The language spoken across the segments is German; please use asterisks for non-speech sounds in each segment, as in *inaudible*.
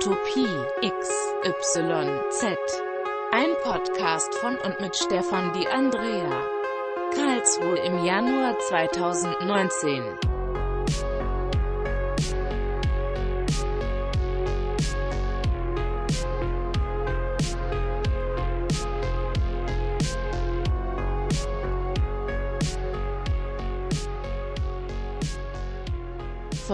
Utopie XYZ. Ein Podcast von und mit Stefan Di Andrea. Karlsruhe im Januar 2019.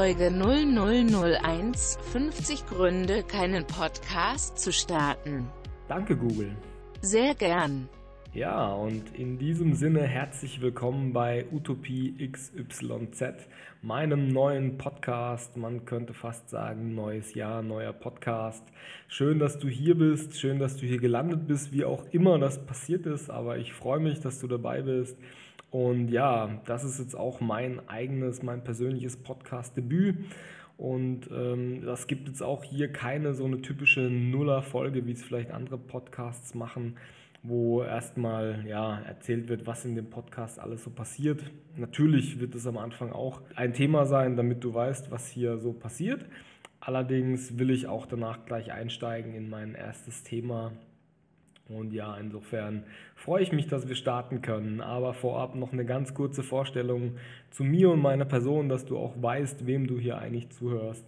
Folge 0001 50 Gründe, keinen Podcast zu starten. Danke, Google. Sehr gern. Ja, und in diesem Sinne herzlich willkommen bei Utopie XYZ, meinem neuen Podcast. Man könnte fast sagen, neues Jahr, neuer Podcast. Schön, dass du hier bist, schön, dass du hier gelandet bist, wie auch immer das passiert ist, aber ich freue mich, dass du dabei bist. Und ja, das ist jetzt auch mein eigenes, mein persönliches Podcast-Debüt. Und ähm, das gibt jetzt auch hier keine so eine typische Nuller-Folge, wie es vielleicht andere Podcasts machen, wo erstmal ja, erzählt wird, was in dem Podcast alles so passiert. Natürlich wird es am Anfang auch ein Thema sein, damit du weißt, was hier so passiert. Allerdings will ich auch danach gleich einsteigen in mein erstes Thema, und ja, insofern freue ich mich, dass wir starten können. Aber vorab noch eine ganz kurze Vorstellung zu mir und meiner Person, dass du auch weißt, wem du hier eigentlich zuhörst.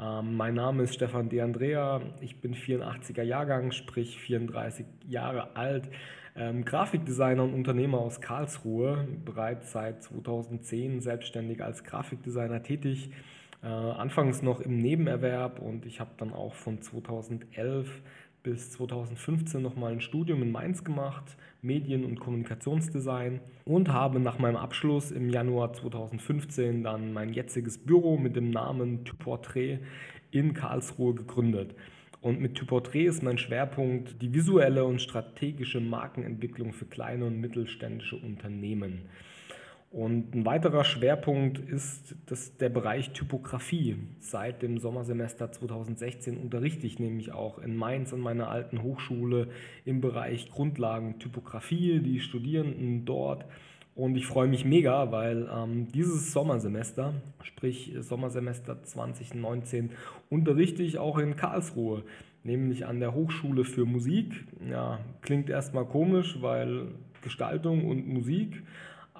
Ähm, mein Name ist Stefan De Andrea. Ich bin 84er Jahrgang, sprich 34 Jahre alt. Ähm, Grafikdesigner und Unternehmer aus Karlsruhe, bereits seit 2010 selbstständig als Grafikdesigner tätig. Äh, anfangs noch im Nebenerwerb und ich habe dann auch von 2011 bis 2015 nochmal ein Studium in Mainz gemacht, Medien- und Kommunikationsdesign und habe nach meinem Abschluss im Januar 2015 dann mein jetziges Büro mit dem Namen Typortrait in Karlsruhe gegründet. Und mit Typortrait ist mein Schwerpunkt die visuelle und strategische Markenentwicklung für kleine und mittelständische Unternehmen. Und ein weiterer Schwerpunkt ist das, der Bereich Typografie. Seit dem Sommersemester 2016 unterrichte ich nämlich auch in Mainz an meiner alten Hochschule im Bereich Grundlagen Typografie, die Studierenden dort. Und ich freue mich mega, weil ähm, dieses Sommersemester, sprich Sommersemester 2019, unterrichte ich auch in Karlsruhe, nämlich an der Hochschule für Musik. Ja, klingt erstmal komisch, weil Gestaltung und Musik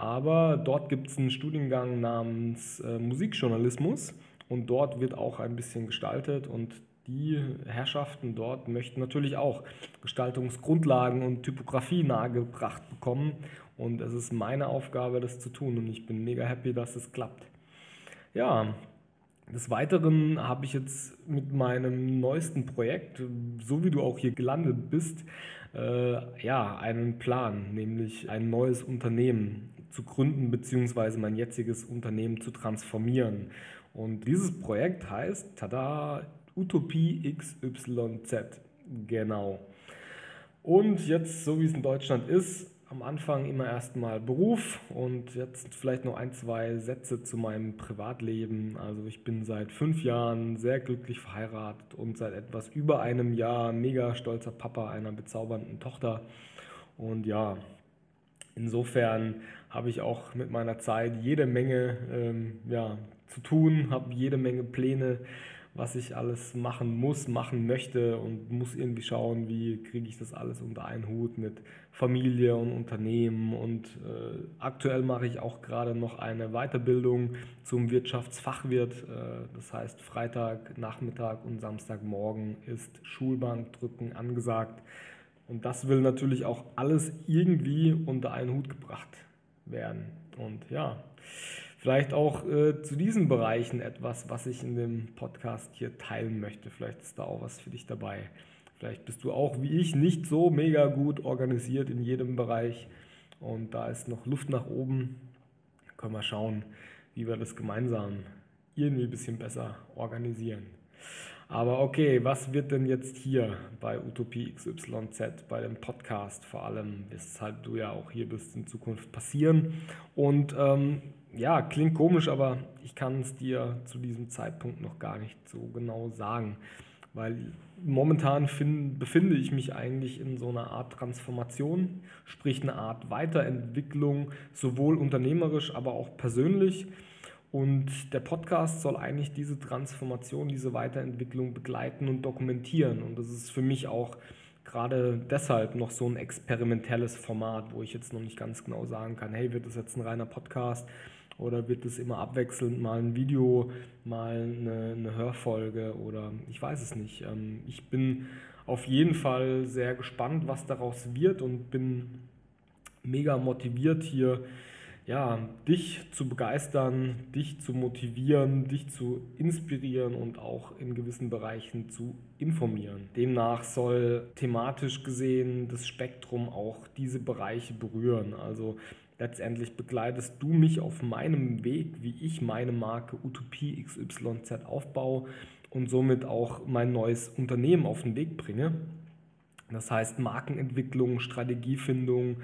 aber dort gibt es einen Studiengang namens äh, Musikjournalismus und dort wird auch ein bisschen gestaltet und die Herrschaften dort möchten natürlich auch Gestaltungsgrundlagen und Typografie nahegebracht bekommen. Und es ist meine Aufgabe, das zu tun. Und ich bin mega happy, dass es klappt. Ja, des Weiteren habe ich jetzt mit meinem neuesten Projekt, so wie du auch hier gelandet bist, äh, ja, einen Plan, nämlich ein neues Unternehmen zu gründen bzw. mein jetziges Unternehmen zu transformieren. Und dieses Projekt heißt, tada, Utopie XYZ. Genau. Und jetzt, so wie es in Deutschland ist, am Anfang immer erstmal Beruf und jetzt vielleicht noch ein, zwei Sätze zu meinem Privatleben. Also ich bin seit fünf Jahren sehr glücklich verheiratet und seit etwas über einem Jahr mega stolzer Papa einer bezaubernden Tochter. Und ja, insofern habe ich auch mit meiner Zeit jede Menge ähm, ja, zu tun, habe jede Menge Pläne, was ich alles machen muss, machen möchte und muss irgendwie schauen, wie kriege ich das alles unter einen Hut mit Familie und Unternehmen. Und äh, aktuell mache ich auch gerade noch eine Weiterbildung zum Wirtschaftsfachwirt. Äh, das heißt, Freitag, Nachmittag und Samstagmorgen ist Schulbankdrücken angesagt. Und das will natürlich auch alles irgendwie unter einen Hut gebracht werden. Und ja, vielleicht auch äh, zu diesen Bereichen etwas, was ich in dem Podcast hier teilen möchte. Vielleicht ist da auch was für dich dabei. Vielleicht bist du auch wie ich nicht so mega gut organisiert in jedem Bereich und da ist noch Luft nach oben. Können wir schauen, wie wir das gemeinsam irgendwie ein bisschen besser organisieren. Aber okay, was wird denn jetzt hier bei Utopie XYZ, bei dem Podcast vor allem, weshalb du ja auch hier bist, in Zukunft passieren? Und ähm, ja, klingt komisch, aber ich kann es dir zu diesem Zeitpunkt noch gar nicht so genau sagen, weil momentan find, befinde ich mich eigentlich in so einer Art Transformation, sprich eine Art Weiterentwicklung, sowohl unternehmerisch, aber auch persönlich. Und der Podcast soll eigentlich diese Transformation, diese Weiterentwicklung begleiten und dokumentieren. Und das ist für mich auch gerade deshalb noch so ein experimentelles Format, wo ich jetzt noch nicht ganz genau sagen kann, hey, wird das jetzt ein reiner Podcast oder wird es immer abwechselnd mal ein Video, mal eine, eine Hörfolge oder ich weiß es nicht. Ähm, ich bin auf jeden Fall sehr gespannt, was daraus wird und bin mega motiviert hier ja, dich zu begeistern, dich zu motivieren, dich zu inspirieren und auch in gewissen Bereichen zu informieren. Demnach soll thematisch gesehen das Spektrum auch diese Bereiche berühren. Also letztendlich begleitest du mich auf meinem Weg, wie ich meine Marke Utopie XYZ aufbaue und somit auch mein neues Unternehmen auf den Weg bringe. Das heißt Markenentwicklung, Strategiefindung,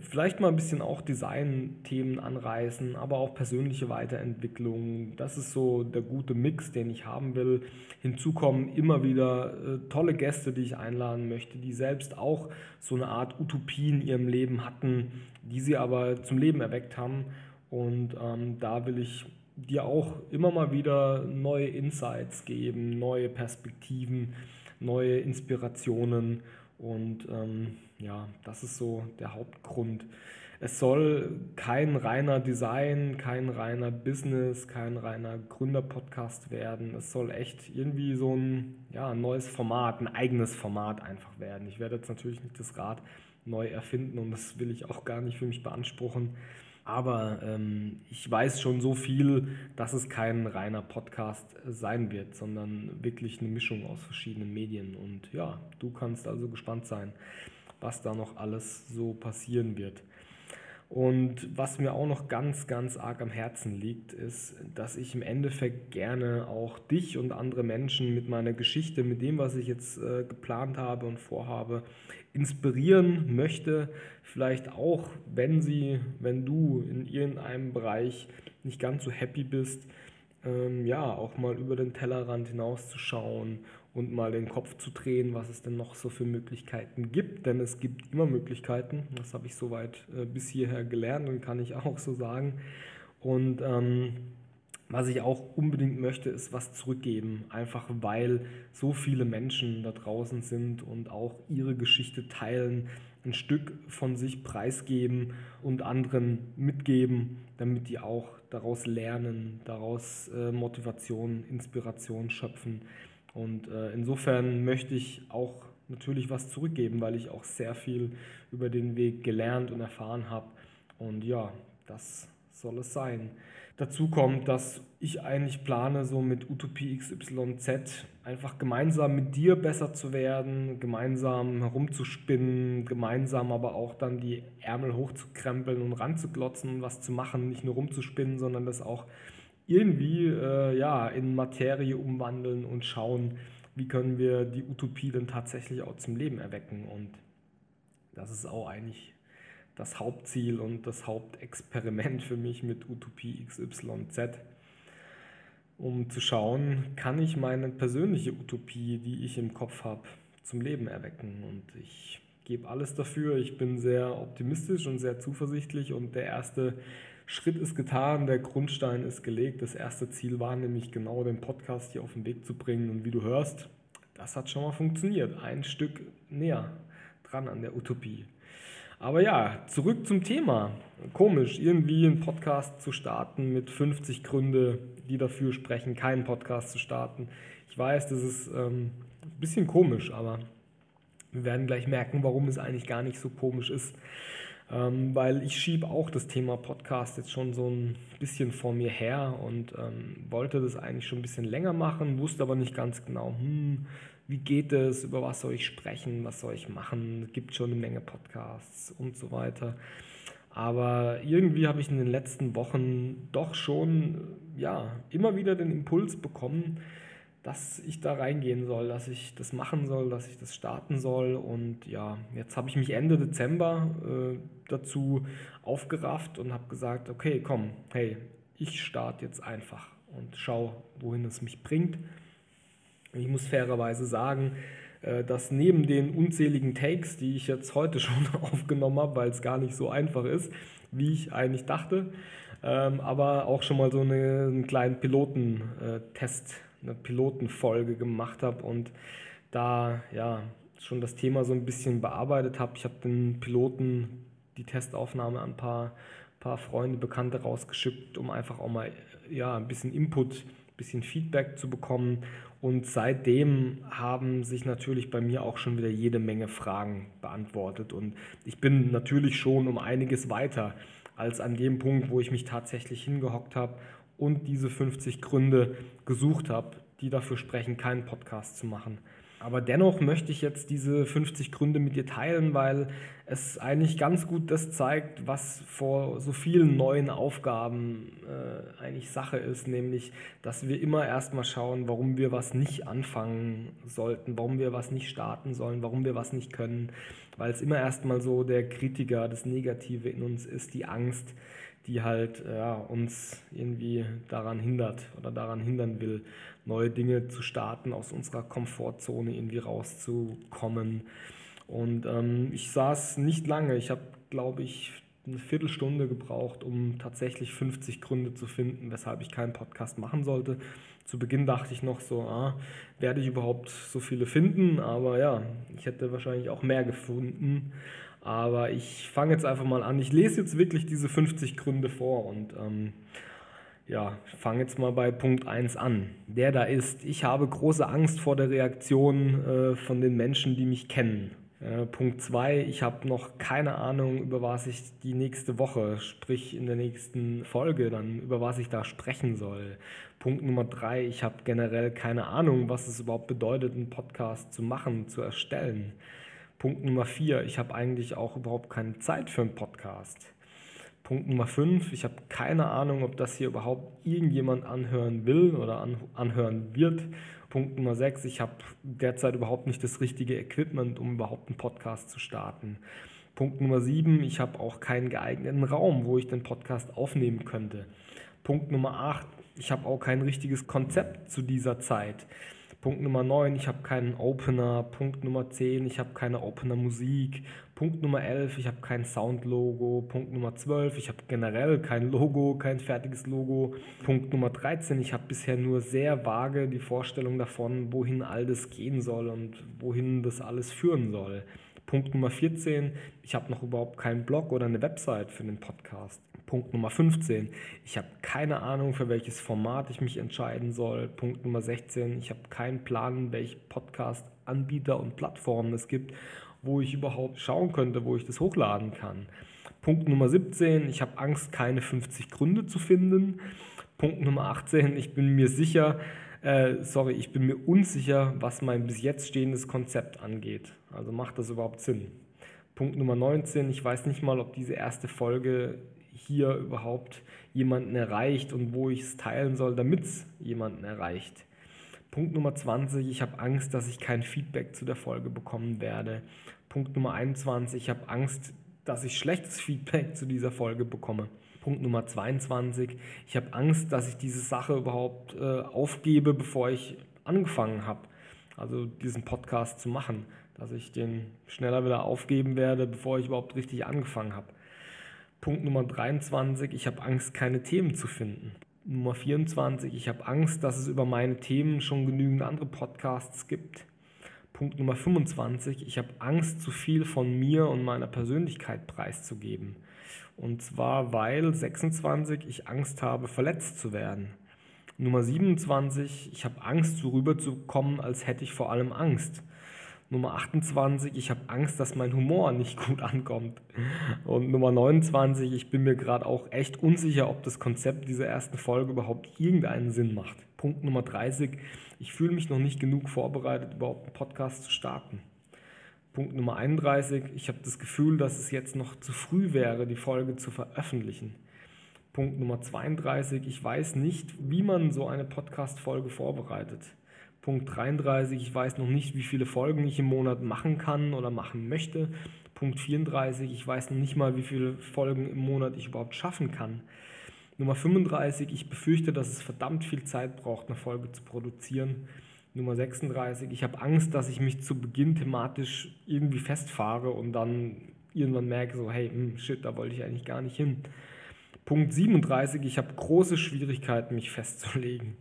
vielleicht mal ein bisschen auch Design-Themen anreißen, aber auch persönliche Weiterentwicklung. Das ist so der gute Mix, den ich haben will. Hinzu kommen immer wieder äh, tolle Gäste, die ich einladen möchte, die selbst auch so eine Art Utopie in ihrem Leben hatten, die sie aber zum Leben erweckt haben. Und ähm, da will ich dir auch immer mal wieder neue Insights geben, neue Perspektiven, neue Inspirationen und ähm, ja, das ist so der Hauptgrund. Es soll kein reiner Design, kein reiner Business, kein reiner Gründer-Podcast werden. Es soll echt irgendwie so ein ja, neues Format, ein eigenes Format einfach werden. Ich werde jetzt natürlich nicht das Rad neu erfinden und das will ich auch gar nicht für mich beanspruchen. Aber ähm, ich weiß schon so viel, dass es kein reiner Podcast sein wird, sondern wirklich eine Mischung aus verschiedenen Medien. Und ja, du kannst also gespannt sein, was da noch alles so passieren wird. Und was mir auch noch ganz, ganz arg am Herzen liegt, ist, dass ich im Endeffekt gerne auch dich und andere Menschen mit meiner Geschichte, mit dem, was ich jetzt äh, geplant habe und vorhabe, inspirieren möchte. Vielleicht auch, wenn sie, wenn du in irgendeinem Bereich nicht ganz so happy bist, ähm, ja, auch mal über den Tellerrand hinauszuschauen und mal den Kopf zu drehen, was es denn noch so für Möglichkeiten gibt. Denn es gibt immer Möglichkeiten. Das habe ich soweit äh, bis hierher gelernt und kann ich *laughs* auch so sagen. Und ähm, was ich auch unbedingt möchte, ist was zurückgeben. Einfach weil so viele Menschen da draußen sind und auch ihre Geschichte teilen, ein Stück von sich preisgeben und anderen mitgeben, damit die auch daraus lernen, daraus äh, Motivation, Inspiration schöpfen. Und äh, insofern möchte ich auch natürlich was zurückgeben, weil ich auch sehr viel über den Weg gelernt und erfahren habe. Und ja, das soll es sein. Dazu kommt, dass ich eigentlich plane, so mit Utopie XYZ einfach gemeinsam mit dir besser zu werden, gemeinsam herumzuspinnen, gemeinsam aber auch dann die Ärmel hochzukrempeln und ranzuglotzen, was zu machen, nicht nur rumzuspinnen, sondern das auch irgendwie äh, ja, in Materie umwandeln und schauen, wie können wir die Utopie dann tatsächlich auch zum Leben erwecken. Und das ist auch eigentlich das Hauptziel und das Hauptexperiment für mich mit Utopie XYZ, um zu schauen, kann ich meine persönliche Utopie, die ich im Kopf habe, zum Leben erwecken. Und ich gebe alles dafür. Ich bin sehr optimistisch und sehr zuversichtlich und der erste Schritt ist getan, der Grundstein ist gelegt. Das erste Ziel war nämlich genau den Podcast hier auf den Weg zu bringen. Und wie du hörst, das hat schon mal funktioniert. Ein Stück näher dran an der Utopie. Aber ja, zurück zum Thema. Komisch, irgendwie einen Podcast zu starten mit 50 Gründe, die dafür sprechen, keinen Podcast zu starten. Ich weiß, das ist ähm, ein bisschen komisch, aber wir werden gleich merken, warum es eigentlich gar nicht so komisch ist ähm, weil ich schiebe auch das Thema Podcast jetzt schon so ein bisschen vor mir her und ähm, wollte das eigentlich schon ein bisschen länger machen, wusste aber nicht ganz genau, hm, wie geht es, über was soll ich sprechen, was soll ich machen, es gibt schon eine Menge Podcasts und so weiter. Aber irgendwie habe ich in den letzten Wochen doch schon ja, immer wieder den Impuls bekommen, dass ich da reingehen soll, dass ich das machen soll, dass ich das starten soll. Und ja, jetzt habe ich mich Ende Dezember äh, dazu aufgerafft und habe gesagt, okay, komm, hey, ich starte jetzt einfach und schau, wohin es mich bringt. Ich muss fairerweise sagen, äh, dass neben den unzähligen Takes, die ich jetzt heute *laughs* schon aufgenommen habe, weil es gar nicht so einfach ist, wie ich eigentlich dachte, ähm, aber auch schon mal so eine, einen kleinen Pilotentest, äh, eine Pilotenfolge gemacht habe und da ja schon das Thema so ein bisschen bearbeitet habe. Ich habe den Piloten die Testaufnahme an ein paar, paar Freunde, Bekannte rausgeschickt, um einfach auch mal ja, ein bisschen Input, ein bisschen Feedback zu bekommen. Und seitdem haben sich natürlich bei mir auch schon wieder jede Menge Fragen beantwortet. Und ich bin natürlich schon um einiges weiter als an dem Punkt, wo ich mich tatsächlich hingehockt habe und diese 50 Gründe gesucht habe, die dafür sprechen, keinen Podcast zu machen. Aber dennoch möchte ich jetzt diese 50 Gründe mit dir teilen, weil es eigentlich ganz gut das zeigt, was vor so vielen neuen Aufgaben äh, eigentlich Sache ist, nämlich, dass wir immer erstmal schauen, warum wir was nicht anfangen sollten, warum wir was nicht starten sollen, warum wir was nicht können, weil es immer erstmal so der Kritiker, das Negative in uns ist, die Angst, die halt ja, uns irgendwie daran hindert oder daran hindern will, neue Dinge zu starten, aus unserer Komfortzone irgendwie rauszukommen. Und ähm, ich saß nicht lange, ich habe, glaube ich, eine Viertelstunde gebraucht, um tatsächlich 50 Gründe zu finden, weshalb ich keinen Podcast machen sollte. Zu Beginn dachte ich noch so, ah, werde ich überhaupt so viele finden? Aber ja, ich hätte wahrscheinlich auch mehr gefunden. Aber ich fange jetzt einfach mal an. Ich lese jetzt wirklich diese 50 Gründe vor und ähm, ja, fange jetzt mal bei Punkt 1 an. Der da ist, ich habe große Angst vor der Reaktion äh, von den Menschen, die mich kennen. Äh, Punkt 2, ich habe noch keine Ahnung, über was ich die nächste Woche, sprich in der nächsten Folge, dann über was ich da sprechen soll. Punkt Nummer 3, ich habe generell keine Ahnung, was es überhaupt bedeutet, einen Podcast zu machen, zu erstellen. Punkt Nummer vier, ich habe eigentlich auch überhaupt keine Zeit für einen Podcast. Punkt Nummer fünf, ich habe keine Ahnung, ob das hier überhaupt irgendjemand anhören will oder anhören wird. Punkt Nummer sechs, ich habe derzeit überhaupt nicht das richtige Equipment, um überhaupt einen Podcast zu starten. Punkt Nummer sieben, ich habe auch keinen geeigneten Raum, wo ich den Podcast aufnehmen könnte. Punkt Nummer acht, ich habe auch kein richtiges Konzept zu dieser Zeit. Punkt Nummer 9, ich habe keinen Opener. Punkt Nummer 10, ich habe keine Opener-Musik. Punkt Nummer 11, ich habe kein Sound-Logo. Punkt Nummer 12, ich habe generell kein Logo, kein fertiges Logo. Punkt Nummer 13, ich habe bisher nur sehr vage die Vorstellung davon, wohin all das gehen soll und wohin das alles führen soll. Punkt Nummer 14, ich habe noch überhaupt keinen Blog oder eine Website für den Podcast. Punkt Nummer 15, ich habe keine Ahnung, für welches Format ich mich entscheiden soll. Punkt Nummer 16, ich habe keinen Plan, welche Podcast-Anbieter und Plattformen es gibt, wo ich überhaupt schauen könnte, wo ich das hochladen kann. Punkt Nummer 17, ich habe Angst, keine 50 Gründe zu finden. Punkt Nummer 18, ich bin mir sicher, äh, sorry, ich bin mir unsicher, was mein bis jetzt stehendes Konzept angeht. Also macht das überhaupt Sinn? Punkt Nummer 19, ich weiß nicht mal, ob diese erste Folge hier überhaupt jemanden erreicht und wo ich es teilen soll, damit es jemanden erreicht. Punkt Nummer 20, ich habe Angst, dass ich kein Feedback zu der Folge bekommen werde. Punkt Nummer 21, ich habe Angst, dass ich schlechtes *laughs* Feedback zu dieser Folge bekomme. Punkt Nummer 22, ich habe Angst, dass ich diese Sache überhaupt äh, aufgebe, bevor ich angefangen habe, also diesen Podcast zu machen, dass ich den schneller wieder aufgeben werde, bevor ich überhaupt richtig angefangen habe. Punkt Nummer 23, ich habe Angst, keine Themen zu finden. Nummer 24, ich habe Angst, dass es über meine Themen schon genügend andere Podcasts gibt. Punkt Nummer 25, ich habe Angst, zu viel von mir und meiner Persönlichkeit preiszugeben. Und zwar, weil 26 ich Angst habe, verletzt zu werden. Nummer 27, ich habe Angst, so rüberzukommen, als hätte ich vor allem Angst. Nummer 28, ich habe Angst, dass mein Humor nicht gut ankommt. Und Nummer 29, ich bin mir gerade auch echt unsicher, ob das Konzept dieser ersten Folge überhaupt irgendeinen Sinn macht. Punkt Nummer 30, ich fühle mich noch nicht genug vorbereitet, überhaupt einen Podcast zu starten. Punkt Nummer 31, ich habe das Gefühl, dass es jetzt noch zu früh wäre, die Folge zu veröffentlichen. Punkt Nummer 32, ich weiß nicht, wie man so eine Podcast-Folge vorbereitet. Punkt 33, ich weiß noch nicht, wie viele Folgen ich im Monat machen kann oder machen möchte. Punkt 34, ich weiß noch nicht mal, wie viele Folgen im Monat ich überhaupt schaffen kann. Nummer 35, ich befürchte, dass es verdammt viel Zeit braucht, eine Folge zu produzieren. Nummer 36, ich habe Angst, dass ich mich zu Beginn thematisch irgendwie festfahre und dann irgendwann merke, so, hey, mh, hm, shit, da wollte ich eigentlich gar nicht hin. Punkt 37, ich habe große Schwierigkeiten, mich festzulegen.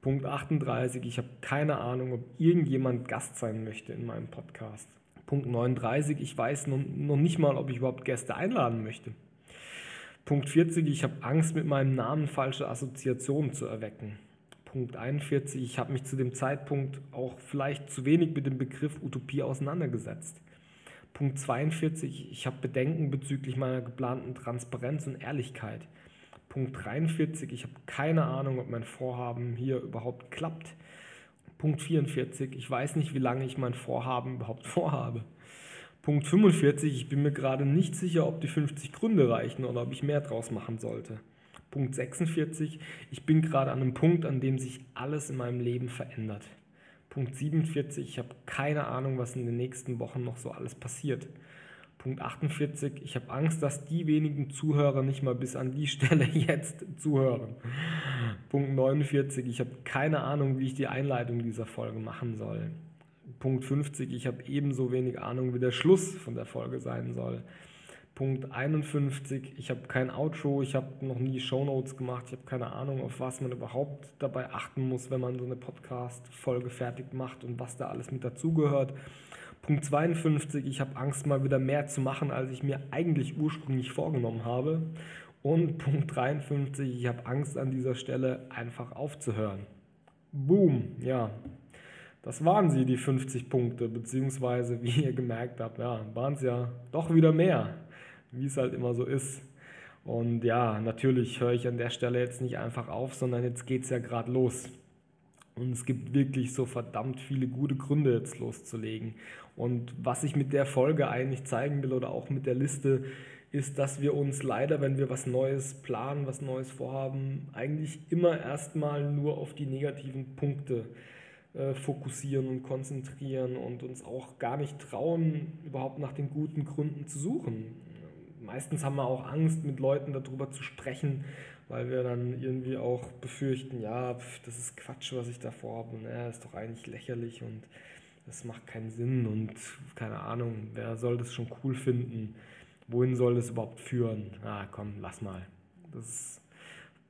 Punkt 38, ich habe keine Ahnung, ob irgendjemand Gast sein möchte in meinem Podcast. Punkt 39, ich weiß noch nicht mal, ob ich überhaupt Gäste einladen möchte. Punkt 40, ich habe Angst, mit meinem Namen falsche Assoziationen zu erwecken. Punkt 41, ich habe mich zu dem Zeitpunkt auch vielleicht zu wenig mit dem Begriff Utopie auseinandergesetzt. Punkt 42, ich habe Bedenken bezüglich meiner geplanten Transparenz und Ehrlichkeit. Punkt 43, ich habe keine Ahnung, ob mein Vorhaben hier überhaupt klappt. Punkt 44, ich weiß nicht, wie lange ich mein Vorhaben überhaupt *laughs* vorhabe. Punkt 45, ich bin mir gerade nicht sicher, ob die 50 Gründe reichen oder ob ich mehr draus machen sollte. Punkt 46, ich bin gerade an einem Punkt, an dem sich alles in meinem Leben verändert. Punkt 47, ich habe keine Ahnung, was in den nächsten Wochen noch so alles passiert. Punkt 48, ich habe Angst, dass die wenigen Zuhörer nicht mal bis an die *laughs* Stelle jetzt zuhören. Punkt 49, ich habe keine Ahnung, wie ich die Einleitung dieser Folge machen soll. Punkt 50, ich habe ebenso wenig Ahnung, wie der Schluss von der Folge sein soll. Punkt 51, ich habe kein Outro, ich habe noch nie Shownotes gemacht, ich habe keine Ahnung, auf was man überhaupt dabei achten muss, wenn man so eine Podcast-Folge fertig macht und was da alles mit dazugehört. Punkt 52, ich habe Angst, mal wieder mehr zu machen, als ich mir eigentlich ursprünglich vorgenommen habe. Und Punkt 53, ich habe Angst an dieser Stelle einfach aufzuhören. Boom, ja. Das waren sie, die 50 Punkte, beziehungsweise, wie ihr gemerkt habt, ja, waren es ja doch wieder mehr wie es halt immer so ist. Und ja, natürlich höre ich an der Stelle jetzt nicht einfach auf, sondern jetzt geht es ja gerade los. Und es gibt wirklich so verdammt viele gute Gründe, jetzt loszulegen. Und was ich mit der Folge eigentlich zeigen will oder auch mit der Liste, ist, dass wir uns leider, wenn wir was Neues planen, was Neues vorhaben, eigentlich immer erstmal nur auf die negativen Punkte äh, fokussieren und konzentrieren und uns auch gar nicht trauen, überhaupt nach den guten Gründen zu suchen meistens haben wir auch Angst, mit Leuten darüber zu sprechen, weil wir dann irgendwie auch befürchten, ja, pf, das ist Quatsch, was ich da vorhabe, und ja, ist doch eigentlich lächerlich und das macht keinen Sinn und keine Ahnung, wer soll das schon cool finden? Wohin soll das überhaupt führen? Ah, komm, lass mal. Das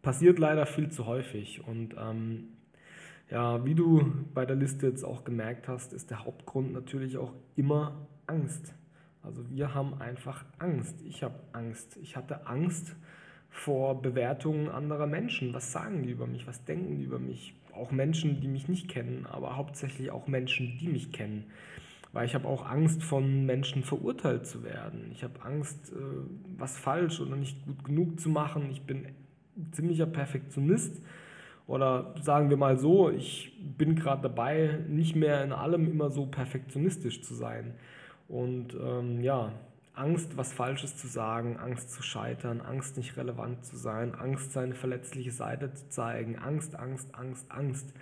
passiert leider viel zu häufig und ähm, ja, wie du bei der Liste jetzt auch gemerkt hast, ist der Hauptgrund natürlich auch immer Angst. Also wir haben einfach Angst. Ich habe Angst. Ich hatte Angst vor Bewertungen anderer Menschen. Was sagen die über mich? Was denken die über mich? Auch Menschen, die mich nicht kennen, aber hauptsächlich auch Menschen, die mich kennen. Weil ich habe auch Angst, von Menschen verurteilt zu werden. Ich habe Angst, äh, was falsch oder nicht gut genug zu machen. Ich bin ziemlicher Perfektionist. Oder sagen wir mal so, ich bin gerade dabei, nicht mehr in allem immer so perfektionistisch zu sein. Und ähm, ja, Angst, was Falsches zu sagen, Angst zu scheitern, Angst nicht relevant zu sein, Angst, seine verletzliche Seite zu zeigen, Angst, Angst, Angst, Angst.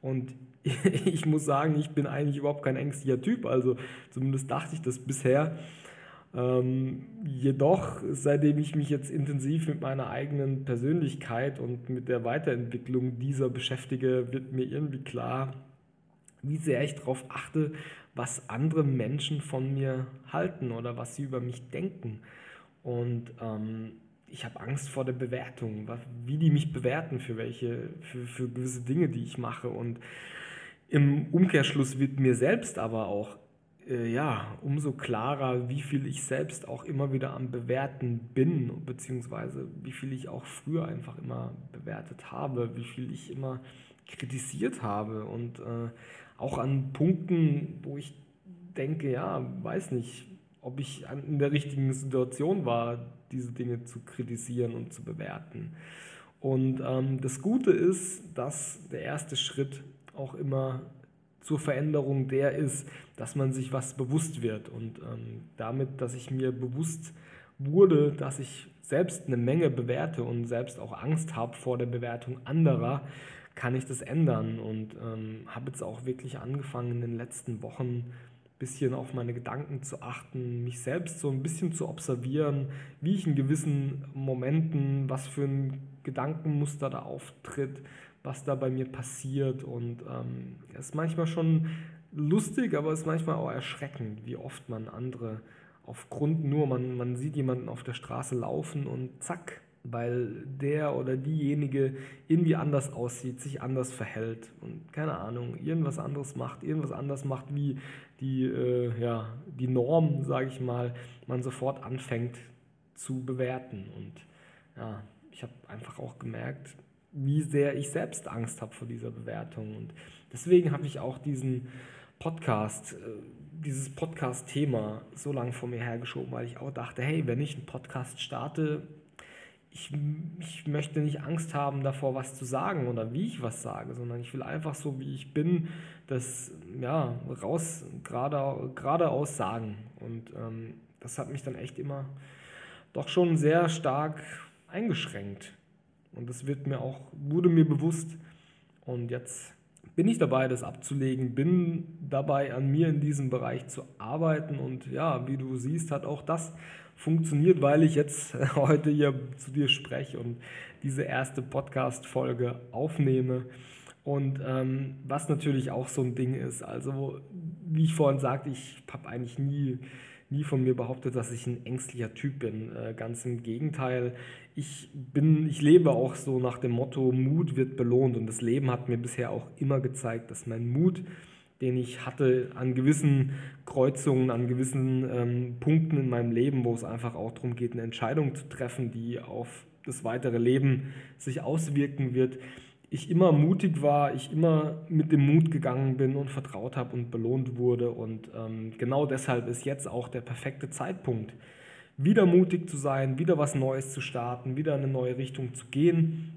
Und *laughs* ich muss sagen, ich bin eigentlich überhaupt kein ängstlicher Typ, also zumindest dachte ich das bisher. Ähm, jedoch, seitdem ich mich jetzt intensiv mit meiner eigenen Persönlichkeit und mit der Weiterentwicklung dieser beschäftige, wird mir irgendwie klar, wie sehr ich darauf achte, was andere Menschen von mir halten oder was sie über mich denken. Und ähm, ich habe Angst vor der Bewertung, wie die mich bewerten für welche, für, für gewisse Dinge, die ich mache. Und im Umkehrschluss wird mir selbst aber auch äh, ja, umso klarer, wie viel ich selbst auch immer wieder am Bewerten bin, beziehungsweise wie viel ich auch früher einfach immer bewertet habe, wie viel ich immer kritisiert habe und äh, auch an Punkten, wo ich denke, ja, weiß nicht, ob ich in der richtigen Situation war, diese Dinge zu kritisieren und zu bewerten. Und ähm, das Gute ist, dass der erste Schritt auch immer zur Veränderung der ist, dass man sich was bewusst wird. Und ähm, damit, dass ich mir bewusst wurde, dass ich selbst eine Menge bewerte und selbst auch Angst habe vor der Bewertung anderer, kann ich das ändern und ähm, habe jetzt auch wirklich angefangen in den letzten Wochen ein bisschen auf meine Gedanken zu achten, mich selbst so ein bisschen zu observieren, wie ich in gewissen Momenten, was für ein Gedankenmuster da auftritt, was da bei mir passiert. Und ähm, es ist manchmal schon lustig, aber es ist manchmal auch erschreckend, wie oft man andere aufgrund nur, man, man sieht jemanden auf der Straße laufen und zack, weil der oder diejenige irgendwie anders aussieht, sich anders verhält und keine Ahnung, irgendwas anderes macht, irgendwas anders macht wie die, äh, ja, die Norm, sage ich mal, man sofort anfängt zu bewerten. Und ja, ich habe einfach auch gemerkt, wie sehr ich selbst Angst habe vor dieser Bewertung. Und deswegen habe ich auch diesen Podcast, äh, dieses Podcast-Thema so lange vor mir hergeschoben, weil ich auch dachte, hey, wenn ich einen Podcast starte, ich, ich möchte nicht Angst haben davor, was zu sagen oder wie ich was sage, sondern ich will einfach so, wie ich bin, das ja, raus, gerade, geradeaus sagen. Und ähm, das hat mich dann echt immer doch schon sehr stark eingeschränkt. Und das wird mir auch, wurde mir bewusst. Und jetzt bin ich dabei, das abzulegen, bin dabei, an mir in diesem Bereich zu arbeiten. Und ja, wie du siehst, hat auch das funktioniert, weil ich jetzt *laughs* heute hier zu dir spreche und diese erste Podcast-Folge aufnehme. Und ähm, was natürlich auch so ein Ding ist, also wie ich vorhin sagte, ich habe eigentlich nie, nie von mir behauptet, dass ich ein ängstlicher Typ bin. Äh, ganz im Gegenteil, ich bin, ich lebe auch so nach dem Motto, Mut wird belohnt. Und das Leben hat mir bisher auch immer gezeigt, dass mein Mut den ich hatte an gewissen Kreuzungen, an gewissen ähm, Punkten in meinem Leben, wo es einfach auch darum geht, eine Entscheidung zu treffen, die auf das weitere Leben sich auswirken wird. Ich immer mutig war, ich immer mit dem Mut gegangen bin und vertraut habe und belohnt wurde. Und ähm, genau deshalb ist jetzt auch der perfekte Zeitpunkt, wieder mutig zu sein, wieder was Neues zu starten, wieder eine neue Richtung zu gehen.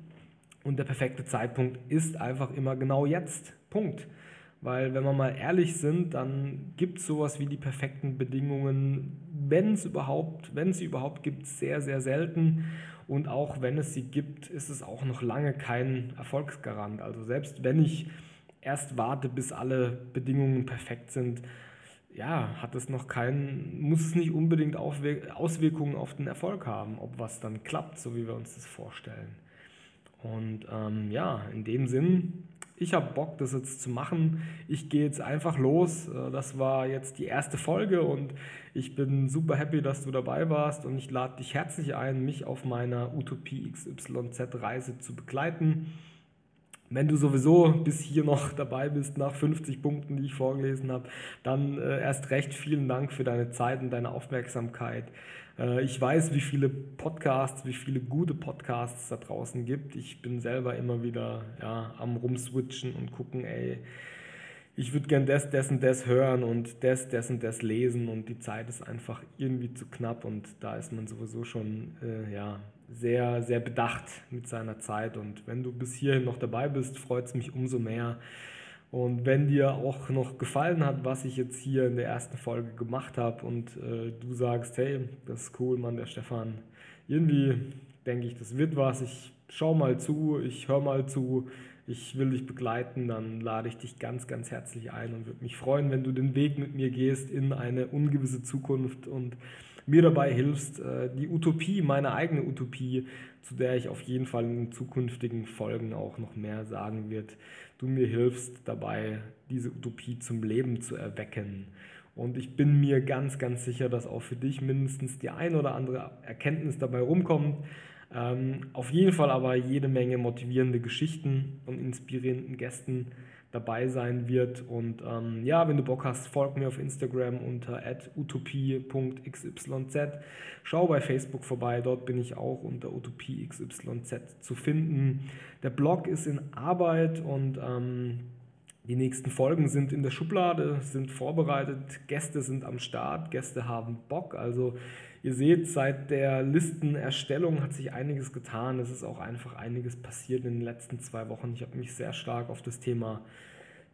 Und der perfekte Zeitpunkt ist einfach immer genau jetzt. Punkt. Weil wenn wir mal ehrlich sind, dann gibt es sowas wie die perfekten Bedingungen, wenn es überhaupt, wenn sie überhaupt gibt, sehr, sehr selten. Und auch wenn es sie gibt, ist es auch noch lange kein Erfolgsgarant. Also selbst wenn ich erst warte, bis alle Bedingungen perfekt sind, ja, hat es noch keinen, muss es nicht unbedingt Auswirkungen auf den Erfolg haben, ob was dann klappt, so wie wir uns das vorstellen. Und ähm, ja, in dem Sinn ich habe Bock, das jetzt zu machen. Ich gehe jetzt einfach los. Äh, das war jetzt die erste Folge und ich bin super happy, dass du dabei warst und ich lade dich herzlich ein, mich auf meiner Utopie XYZ Reise zu begleiten. Wenn du sowieso bis hier noch *laughs* dabei bist, nach 50 Punkten, die ich vorgelesen habe, dann äh, erst recht vielen Dank für deine Zeit und deine Aufmerksamkeit. Äh, ich weiß, wie viele Podcasts, wie viele gute Podcasts da draußen gibt. Ich bin selber immer wieder ja, am Rumswitchen und gucken, ey, ich würde gern das, das und das hören und das, das und das lesen und die Zeit ist einfach irgendwie zu knapp und da ist man sowieso schon äh, ja, sehr, sehr bedacht mit seiner Zeit. Und wenn du bis hierhin noch dabei bist, freut es mich umso mehr. Und wenn dir auch noch gefallen hat, was ich jetzt hier in der ersten Folge gemacht habe und äh, du sagst, hey, das ist cool, Mann, der Stefan, irgendwie denke ich, das wird was, ich schau mal zu, ich höre mal zu, ich will dich begleiten, dann lade ich dich ganz, ganz herzlich ein und würde mich freuen, wenn du den Weg mit mir gehst in eine ungewisse Zukunft. Und mir dabei hilfst, äh, die Utopie, meine eigene Utopie, zu der ich auf jeden Fall in zukünftigen Folgen auch noch mehr sagen wird, du mir hilfst dabei, diese Utopie zum Leben zu erwecken. Und ich bin mir ganz, ganz sicher, dass auch für dich mindestens die ein oder andere Erkenntnis dabei rumkommt. Ähm, auf jeden Fall aber jede Menge motivierende Geschichten und inspirierenden Gästen dabei sein wird. Und ähm, ja, wenn du Bock hast, folg mir auf Instagram unter utopie.xyz. Schau bei Facebook vorbei, dort bin ich auch unter utopiexyz zu finden. Der Blog ist in Arbeit und ähm, die nächsten Folgen sind in der Schublade, sind vorbereitet, Gäste sind am Start, Gäste haben Bock. Also ihr seht, seit der Listenerstellung hat sich einiges getan. Es ist auch einfach einiges passiert in den letzten zwei Wochen. Ich habe mich sehr stark auf das Thema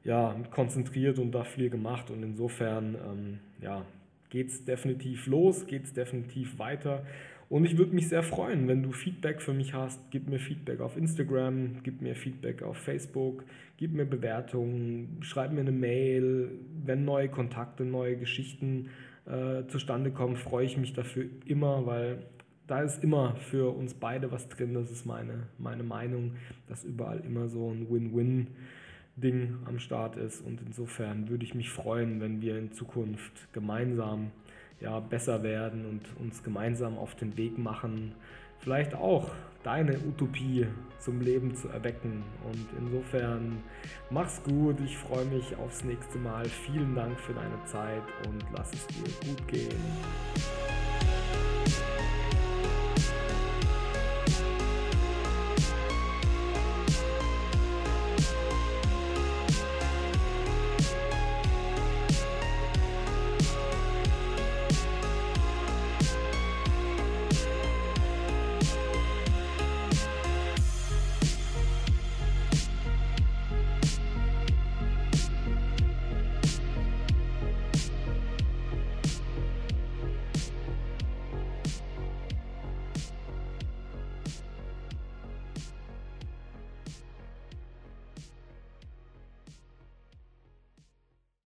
ja, konzentriert und da viel gemacht. Und insofern ähm, ja, geht es definitiv los, geht es definitiv weiter. Und ich würde mich sehr freuen, wenn du Feedback für mich hast. Gib mir Feedback auf Instagram, gib mir Feedback auf Facebook, gib mir Bewertungen, schreib mir eine Mail. Wenn neue Kontakte, neue Geschichten äh, zustande kommen, freue ich mich dafür immer, weil da ist immer für uns beide was drin. Das ist meine, meine Meinung, dass überall immer so ein Win-Win-Ding am Start ist. Und insofern würde ich mich freuen, wenn wir in Zukunft gemeinsam ja, besser werden und uns gemeinsam auf den Weg machen, vielleicht auch deine Utopie zum Leben zu erwecken. Und insofern mach's gut, ich freue mich aufs nächste Mal. Vielen Dank für deine Zeit und lass es dir gut gehen.